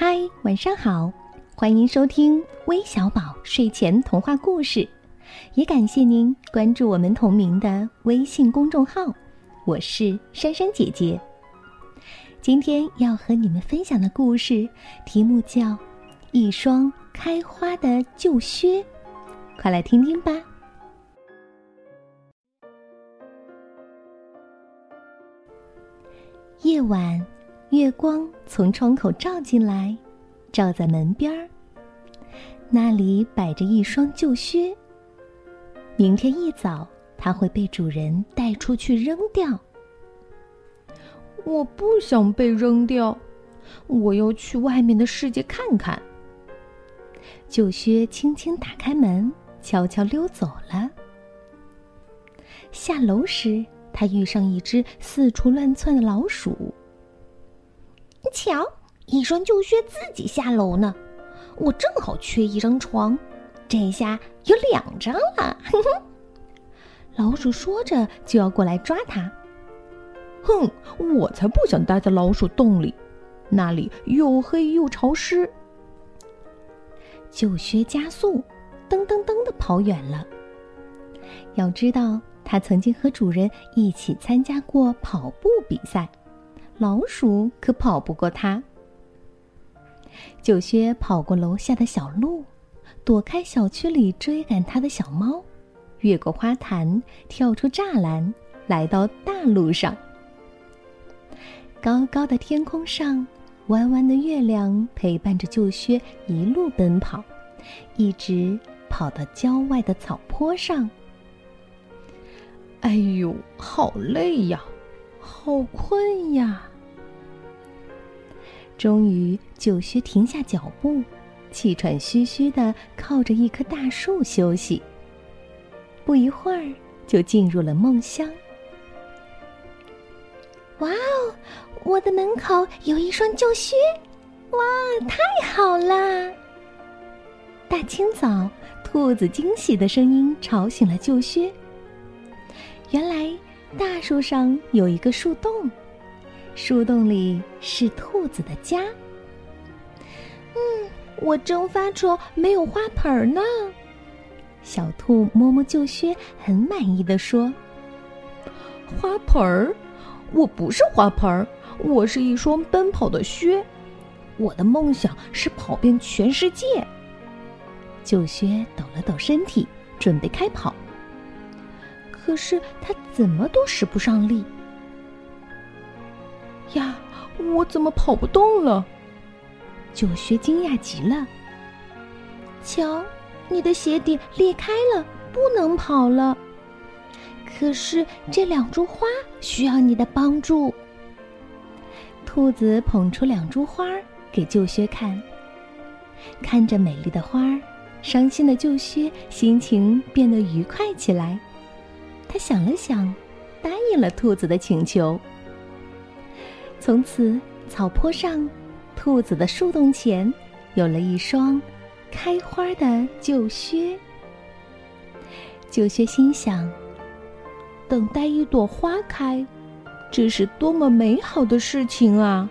嗨，晚上好，欢迎收听微小宝睡前童话故事，也感谢您关注我们同名的微信公众号，我是珊珊姐姐。今天要和你们分享的故事题目叫《一双开花的旧靴》，快来听听吧。夜晚。月光从窗口照进来，照在门边儿。那里摆着一双旧靴。明天一早，它会被主人带出去扔掉。我不想被扔掉，我要去外面的世界看看。旧靴轻轻打开门，悄悄溜走了。下楼时，他遇上一只四处乱窜的老鼠。瞧，一双旧靴自己下楼呢。我正好缺一张床，这下有两张了。哼哼，老鼠说着就要过来抓它。哼，我才不想待在老鼠洞里，那里又黑又潮湿。旧靴加速，噔噔噔的跑远了。要知道，它曾经和主人一起参加过跑步比赛。老鼠可跑不过它。九靴跑过楼下的小路，躲开小区里追赶它的小猫，越过花坛，跳出栅栏，来到大路上。高高的天空上，弯弯的月亮陪伴着旧靴一路奔跑，一直跑到郊外的草坡上。哎呦，好累呀！好困呀！终于，旧靴停下脚步，气喘吁吁的靠着一棵大树休息。不一会儿，就进入了梦乡。哇哦，我的门口有一双旧靴！哇，太好啦！大清早，兔子惊喜的声音吵醒了旧靴。原来，大树上有一个树洞。树洞里是兔子的家。嗯，我正发愁没有花盆呢。小兔摸摸旧靴，很满意的说：“花盆儿，我不是花盆儿，我是一双奔跑的靴。我的梦想是跑遍全世界。”旧靴抖了抖身体，准备开跑。可是它怎么都使不上力。呀，我怎么跑不动了？九靴惊讶极了。瞧，你的鞋底裂开了，不能跑了。可是这两株花需要你的帮助。兔子捧出两株花给旧靴看，看着美丽的花儿，伤心的旧靴心情变得愉快起来。他想了想，答应了兔子的请求。从此，草坡上，兔子的树洞前，有了一双开花的旧靴。旧靴心想：等待一朵花开，这是多么美好的事情啊！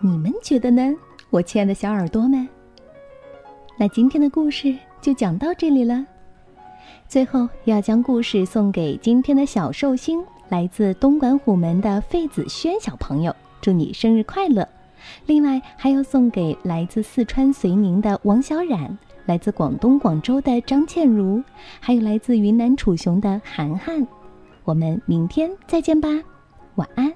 你们觉得呢，我亲爱的小耳朵们？那今天的故事就讲到这里了。最后要将故事送给今天的小寿星，来自东莞虎门的费子轩小朋友，祝你生日快乐！另外还要送给来自四川遂宁的王小冉，来自广东广州的张倩茹，还有来自云南楚雄的涵涵。我们明天再见吧，晚安。